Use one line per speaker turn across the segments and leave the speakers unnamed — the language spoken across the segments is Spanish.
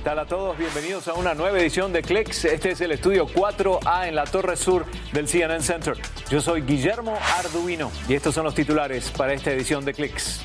¿Qué tal a todos? Bienvenidos a una nueva edición de Clicks. Este es el estudio 4A en la torre sur del CNN Center. Yo soy Guillermo Arduino y estos son los titulares para esta edición de Clicks.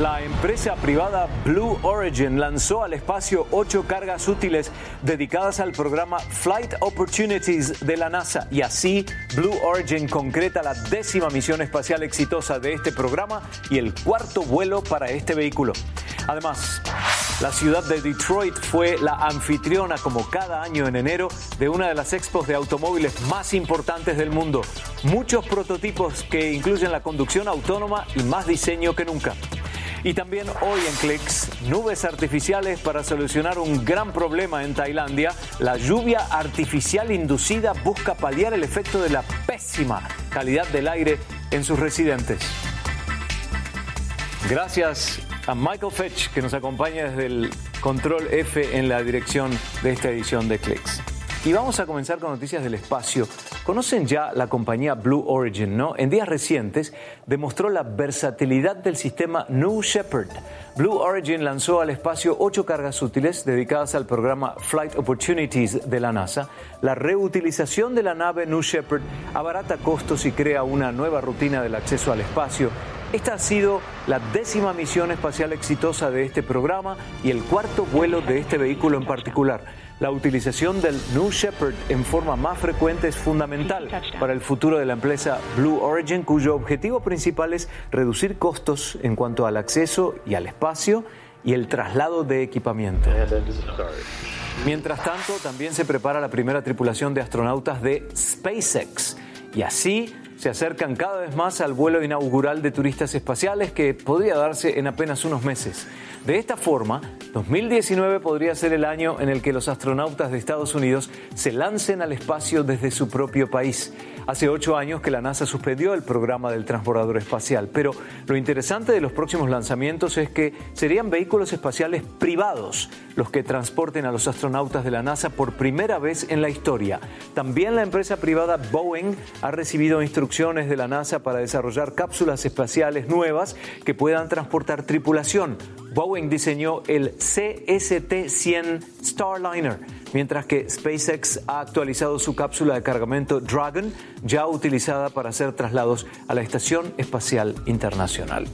La empresa privada Blue Origin lanzó al espacio ocho cargas útiles dedicadas al programa Flight Opportunities de la NASA y así Blue Origin concreta la décima misión espacial exitosa de este programa y el cuarto vuelo para este vehículo. Además, la ciudad de Detroit fue la anfitriona como cada año en enero de una de las expos de automóviles más importantes del mundo. Muchos prototipos que incluyen la conducción autónoma y más diseño que nunca. Y también hoy en Clicks, nubes artificiales para solucionar un gran problema en Tailandia. La lluvia artificial inducida busca paliar el efecto de la pésima calidad del aire en sus residentes. Gracias a Michael Fetch que nos acompaña desde el control F en la dirección de esta edición de Clicks. Y vamos a comenzar con noticias del espacio. Conocen ya la compañía Blue Origin, ¿no? En días recientes demostró la versatilidad del sistema New Shepard. Blue Origin lanzó al espacio ocho cargas útiles dedicadas al programa Flight Opportunities de la NASA. La reutilización de la nave New Shepard abarata costos y crea una nueva rutina del acceso al espacio. Esta ha sido la décima misión espacial exitosa de este programa y el cuarto vuelo de este vehículo en particular. La utilización del New Shepard en forma más frecuente es fundamental para el futuro de la empresa Blue Origin, cuyo objetivo principal es reducir costos en cuanto al acceso y al espacio y el traslado de equipamiento. Mientras tanto, también se prepara la primera tripulación de astronautas de SpaceX y así se acercan cada vez más al vuelo inaugural de turistas espaciales que podría darse en apenas unos meses. De esta forma, 2019 podría ser el año en el que los astronautas de Estados Unidos se lancen al espacio desde su propio país. Hace ocho años que la NASA suspendió el programa del transbordador espacial, pero lo interesante de los próximos lanzamientos es que serían vehículos espaciales privados los que transporten a los astronautas de la NASA por primera vez en la historia. También la empresa privada Boeing ha recibido instrucciones de la NASA para desarrollar cápsulas espaciales nuevas que puedan transportar tripulación. Boeing diseñó el CST-100 Starliner, mientras que SpaceX ha actualizado su cápsula de cargamento Dragon, ya utilizada para hacer traslados a la Estación Espacial Internacional.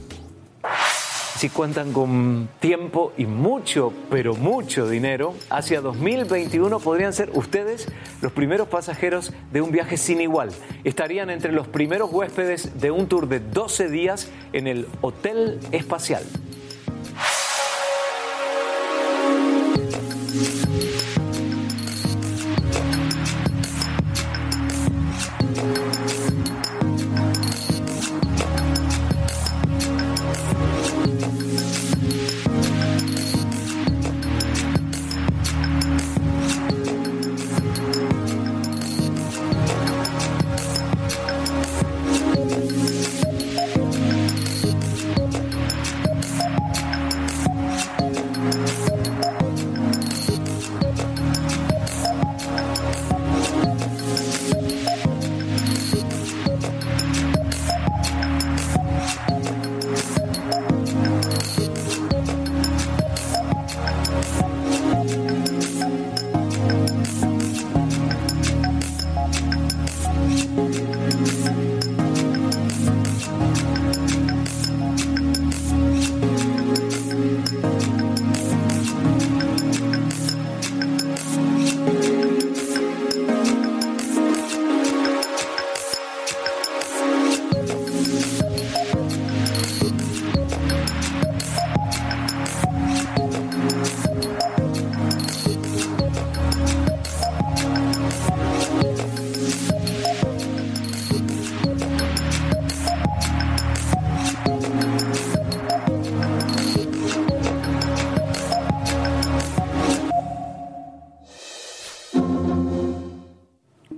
Si cuentan con tiempo y mucho, pero mucho dinero, hacia 2021 podrían ser ustedes los primeros pasajeros de un viaje sin igual. Estarían entre los primeros huéspedes de un tour de 12 días en el Hotel Espacial.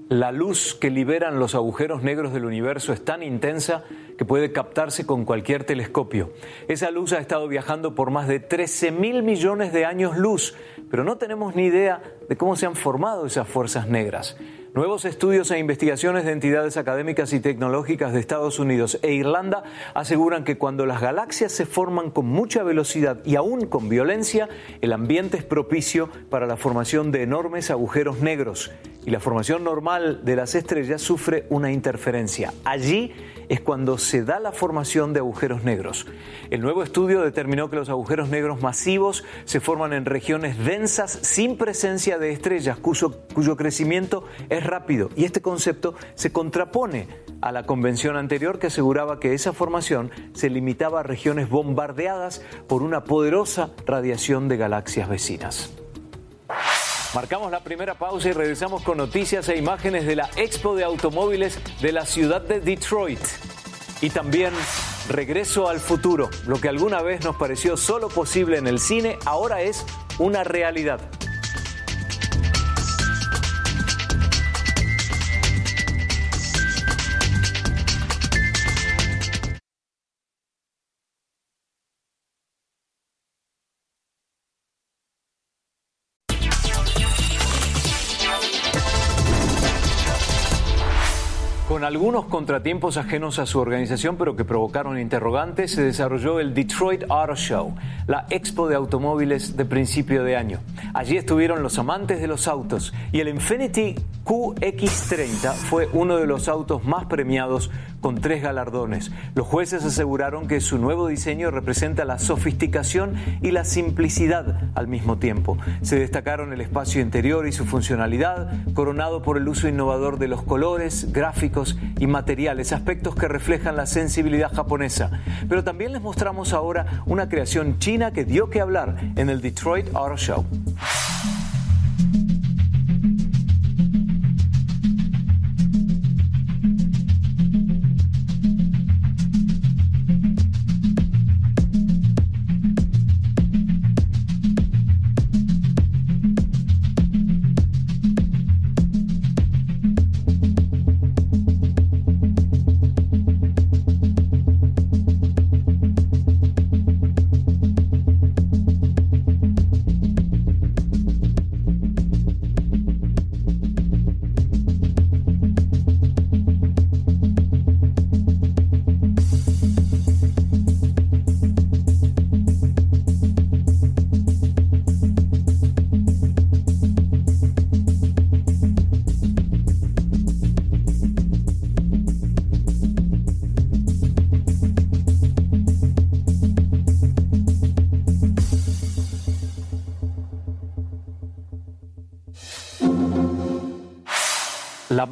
La luz que liberan los agujeros negros del universo es tan intensa que puede captarse con cualquier telescopio. Esa luz ha estado viajando por más de 13 mil millones de años luz, pero no tenemos ni idea de cómo se han formado esas fuerzas negras. Nuevos estudios e investigaciones de entidades académicas y tecnológicas de Estados Unidos e Irlanda aseguran que cuando las galaxias se forman con mucha velocidad y aún con violencia, el ambiente es propicio para la formación de enormes agujeros negros y la formación normal de las estrellas sufre una interferencia. Allí es cuando se da la formación de agujeros negros. El nuevo estudio determinó que los agujeros negros masivos se forman en regiones densas sin presencia de estrellas, cuyo, crecimiento es rápido. Y este concepto se contrapone a la convención anterior que aseguraba que esa formación se limitaba a regiones bombardeadas por una poderosa radiación de galaxias vecinas. Marcamos la primera pausa y regresamos con noticias e imágenes de la Expo de Automóviles de la ciudad de Detroit. Y también Regreso al futuro. Lo que alguna vez nos pareció solo posible en el cine, ahora es una realidad. Algunos contratiempos ajenos a su organización, pero que provocaron interrogantes, se desarrolló el Detroit Auto Show, la expo de automóviles de principio de año. Allí estuvieron los amantes de los autos y el Infiniti QX30 fue uno de los autos más premiados con tres galardones. Los jueces aseguraron que su nuevo diseño representa la sofisticación y la simplicidad al mismo tiempo. Se destacaron el espacio interior y su funcionalidad, coronado por el uso innovador de los colores, gráficos, y materiales, aspectos que reflejan la sensibilidad japonesa. Pero también les mostramos ahora una creación china que dio que hablar en el Detroit Auto Show.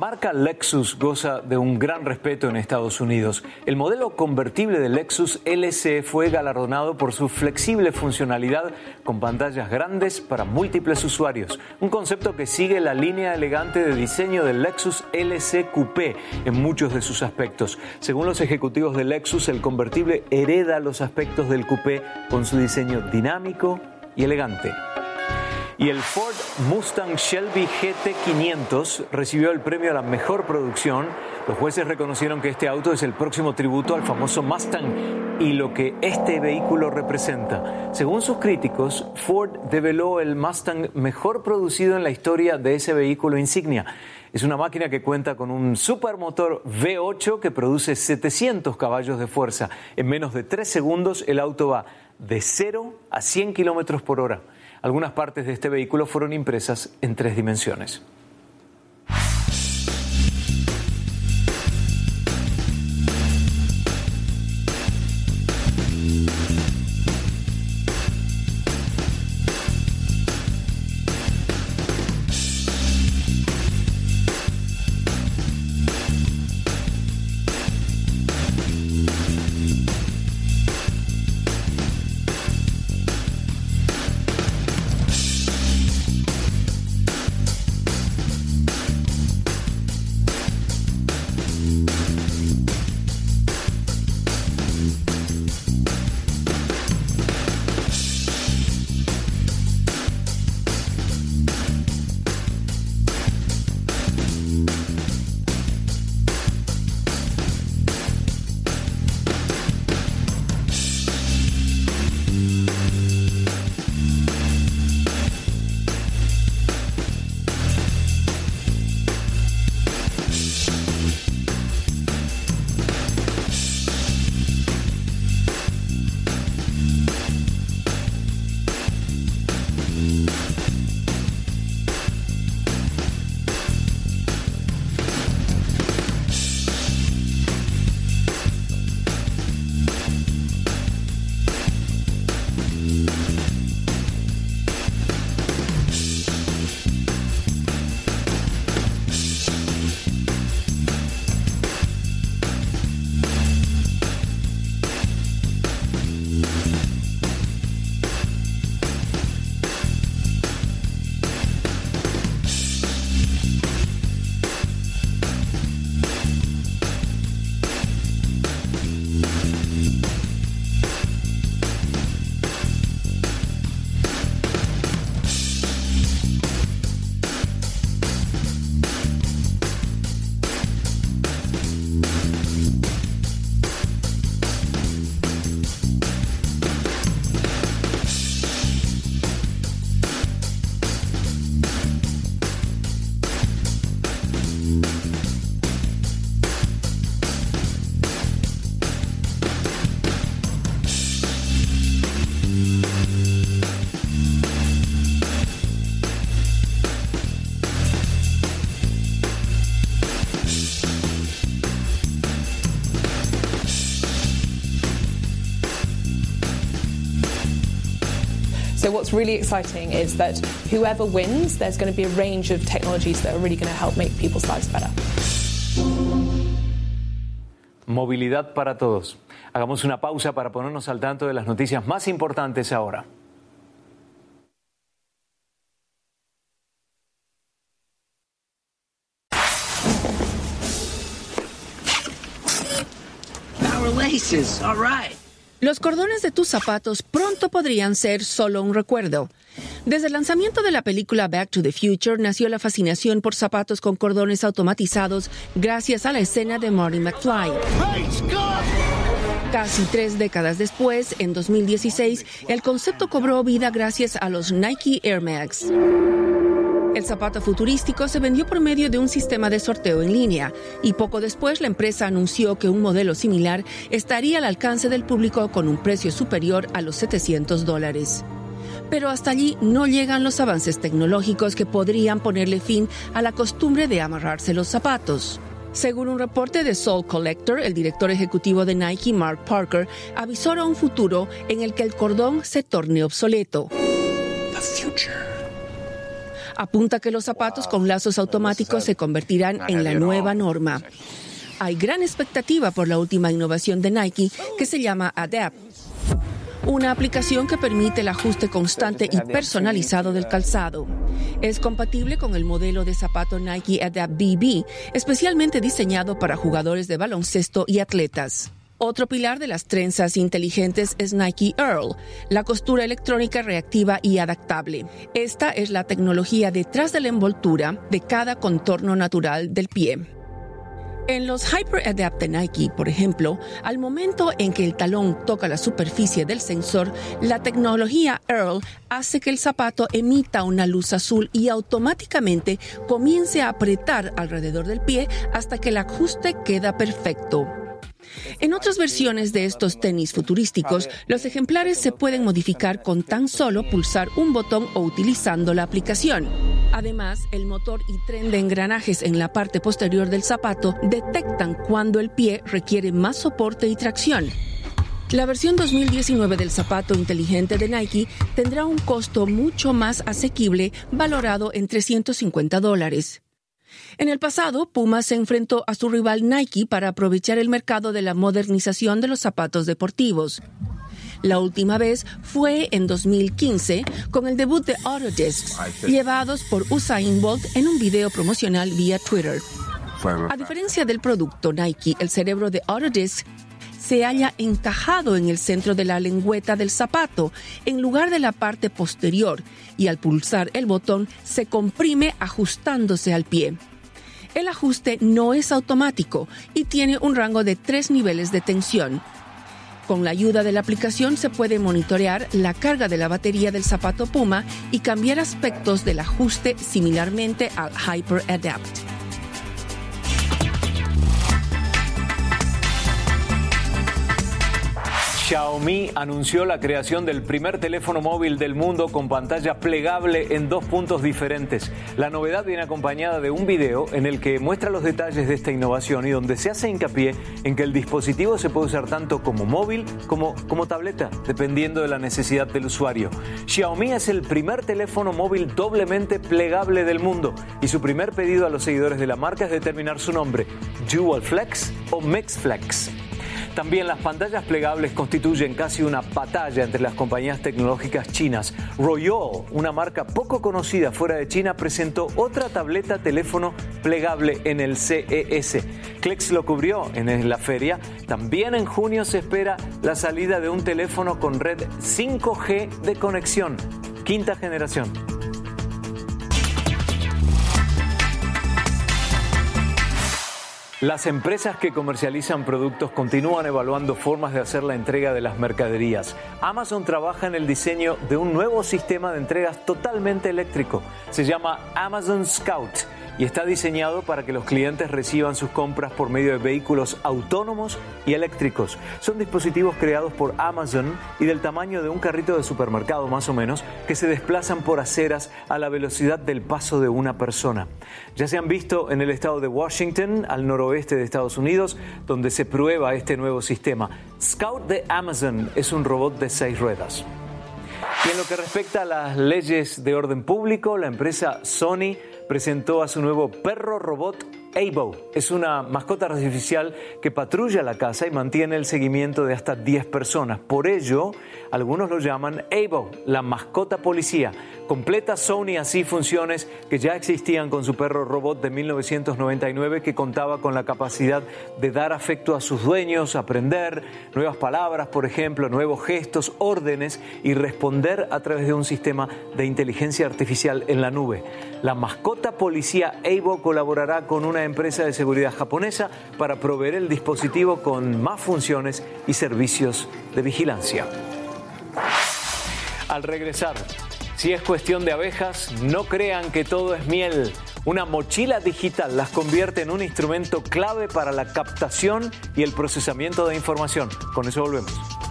Marca Lexus goza de un gran respeto en Estados Unidos. El modelo convertible de Lexus LC fue galardonado por su flexible funcionalidad con pantallas grandes para múltiples usuarios, un concepto que sigue la línea elegante de diseño del Lexus LC Coupé en muchos de sus aspectos. Según los ejecutivos de Lexus, el convertible hereda los aspectos del coupé con su diseño dinámico y elegante y el Ford Mustang Shelby GT500 recibió el premio a la mejor producción. Los jueces reconocieron que este auto es el próximo tributo al famoso Mustang y lo que este vehículo representa. Según sus críticos, Ford develó el Mustang mejor producido en la historia de ese vehículo insignia. Es una máquina que cuenta con un supermotor V8 que produce 700 caballos de fuerza. En menos de 3 segundos el auto va de 0 a 100 kilómetros por hora. Algunas partes de este vehículo fueron impresas en tres dimensiones.
So what's really exciting is that whoever wins, there's going to be a range of technologies that are really going to help make people's lives better.
Movilidad para todos. Hagamos una pausa para ponernos al tanto de las noticias más importantes ahora.
Los cordones de tus zapatos pronto podrían ser solo un recuerdo. Desde el lanzamiento de la película Back to the Future nació la fascinación por zapatos con cordones automatizados gracias a la escena de Marty McFly. Casi tres décadas después, en 2016, el concepto cobró vida gracias a los Nike Air Max. El zapato futurístico se vendió por medio de un sistema de sorteo en línea y poco después la empresa anunció que un modelo similar estaría al alcance del público con un precio superior a los 700 dólares. Pero hasta allí no llegan los avances tecnológicos que podrían ponerle fin a la costumbre de amarrarse los zapatos. Según un reporte de Soul Collector, el director ejecutivo de Nike, Mark Parker, avisó a un futuro en el que el cordón se torne obsoleto apunta que los zapatos con lazos automáticos se convertirán en la nueva norma. Hay gran expectativa por la última innovación de Nike que se llama Adapt, una aplicación que permite el ajuste constante y personalizado del calzado. Es compatible con el modelo de zapato Nike Adapt BB, especialmente diseñado para jugadores de baloncesto y atletas. Otro pilar de las trenzas inteligentes es Nike Earl, la costura electrónica reactiva y adaptable. Esta es la tecnología detrás de la envoltura de cada contorno natural del pie. En los Hyper Adapt Nike, por ejemplo, al momento en que el talón toca la superficie del sensor, la tecnología Earl hace que el zapato emita una luz azul y automáticamente comience a apretar alrededor del pie hasta que el ajuste queda perfecto. En otras versiones de estos tenis futurísticos, los ejemplares se pueden modificar con tan solo pulsar un botón o utilizando la aplicación. Además, el motor y tren de engranajes en la parte posterior del zapato detectan cuando el pie requiere más soporte y tracción. La versión 2019 del zapato inteligente de Nike tendrá un costo mucho más asequible, valorado en 350 dólares. En el pasado, Puma se enfrentó a su rival Nike para aprovechar el mercado de la modernización de los zapatos deportivos. La última vez fue en 2015 con el debut de Autodiscs, llevados por Usain Bolt en un video promocional vía Twitter. A diferencia del producto Nike, el cerebro de Autodiscs se halla encajado en el centro de la lengüeta del zapato, en lugar de la parte posterior, y al pulsar el botón se comprime ajustándose al pie. El ajuste no es automático y tiene un rango de tres niveles de tensión. Con la ayuda de la aplicación se puede monitorear la carga de la batería del zapato Puma y cambiar aspectos del ajuste similarmente al Hyper Adapt.
Xiaomi anunció la creación del primer teléfono móvil del mundo con pantalla plegable en dos puntos diferentes. La novedad viene acompañada de un video en el que muestra los detalles de esta innovación y donde se hace hincapié en que el dispositivo se puede usar tanto como móvil como como tableta, dependiendo de la necesidad del usuario. Xiaomi es el primer teléfono móvil doblemente plegable del mundo y su primer pedido a los seguidores de la marca es determinar su nombre, Dual Flex o Mix Flex. También las pantallas plegables constituyen casi una batalla entre las compañías tecnológicas chinas. Royol, una marca poco conocida fuera de China, presentó otra tableta teléfono plegable en el CES. Klex lo cubrió en la feria. También en junio se espera la salida de un teléfono con red 5G de conexión, quinta generación. Las empresas que comercializan productos continúan evaluando formas de hacer la entrega de las mercaderías. Amazon trabaja en el diseño de un nuevo sistema de entregas totalmente eléctrico. Se llama Amazon Scout y está diseñado para que los clientes reciban sus compras por medio de vehículos autónomos y eléctricos. Son dispositivos creados por Amazon y del tamaño de un carrito de supermercado más o menos que se desplazan por aceras a la velocidad del paso de una persona. Ya se han visto en el estado de Washington, al noroeste de Estados Unidos, donde se prueba este nuevo sistema. Scout de Amazon es un robot de seis ruedas. Y en lo que respecta a las leyes de orden público, la empresa Sony presentó a su nuevo perro robot Abo. Es una mascota artificial que patrulla la casa y mantiene el seguimiento de hasta 10 personas. Por ello, algunos lo llaman Abo, la mascota policía. Completa Sony así funciones que ya existían con su perro robot de 1999 que contaba con la capacidad de dar afecto a sus dueños, aprender nuevas palabras, por ejemplo, nuevos gestos, órdenes y responder a través de un sistema de inteligencia artificial en la nube. La mascota policía Abo colaborará con una empresa de seguridad japonesa para proveer el dispositivo con más funciones y servicios de vigilancia. Al regresar, si es cuestión de abejas, no crean que todo es miel. Una mochila digital las convierte en un instrumento clave para la captación y el procesamiento de información. Con eso volvemos.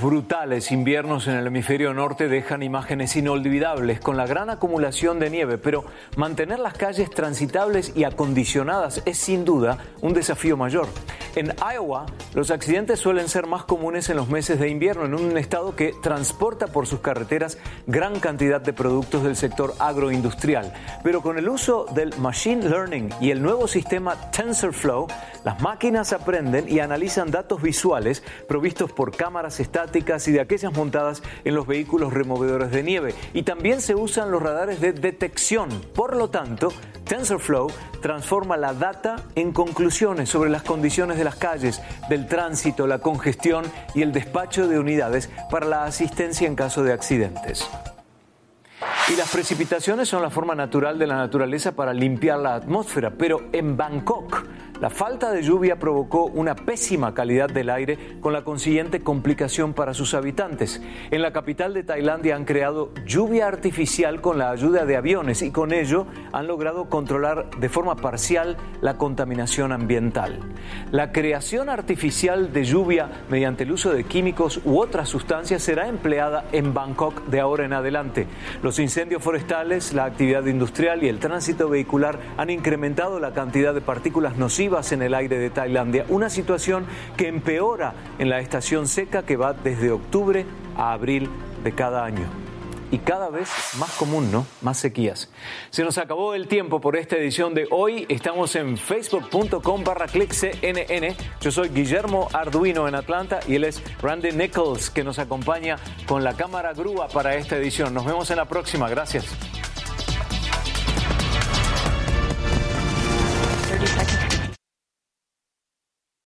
Brutales inviernos en el hemisferio norte dejan imágenes inolvidables con la gran acumulación de nieve, pero mantener las calles transitables y acondicionadas es sin duda un desafío mayor. En Iowa, los accidentes suelen ser más comunes en los meses de invierno, en un estado que transporta por sus carreteras gran cantidad de productos del sector agroindustrial. Pero con el uso del Machine Learning y el nuevo sistema TensorFlow, las máquinas aprenden y analizan datos visuales provistos por cámaras estáticas y de aquellas montadas en los vehículos removedores de nieve. Y también se usan los radares de detección. Por lo tanto, TensorFlow transforma la data en conclusiones sobre las condiciones de las calles, del tránsito, la congestión y el despacho de unidades para la asistencia en caso de accidentes. Y las precipitaciones son la forma natural de la naturaleza para limpiar la atmósfera, pero en Bangkok la falta de lluvia provocó una pésima calidad del aire con la consiguiente complicación para sus habitantes. En la capital de Tailandia han creado lluvia artificial con la ayuda de aviones y con ello han logrado controlar de forma parcial la contaminación ambiental. La creación artificial de lluvia mediante el uso de químicos u otras sustancias será empleada en Bangkok de ahora en adelante. Los incendios forestales, la actividad industrial y el tránsito vehicular han incrementado la cantidad de partículas nocivas en el aire de Tailandia, una situación que empeora en la estación seca que va desde octubre a abril de cada año. y cada vez más común, ¿no? Más sequías. Se nos acabó el tiempo por esta edición de hoy. Estamos en facebook.com barra cnn. Yo soy Guillermo Arduino en Atlanta y él es Randy Nichols que nos acompaña con la cámara grúa para esta edición. Nos vemos en la próxima. Gracias. 30 seconds.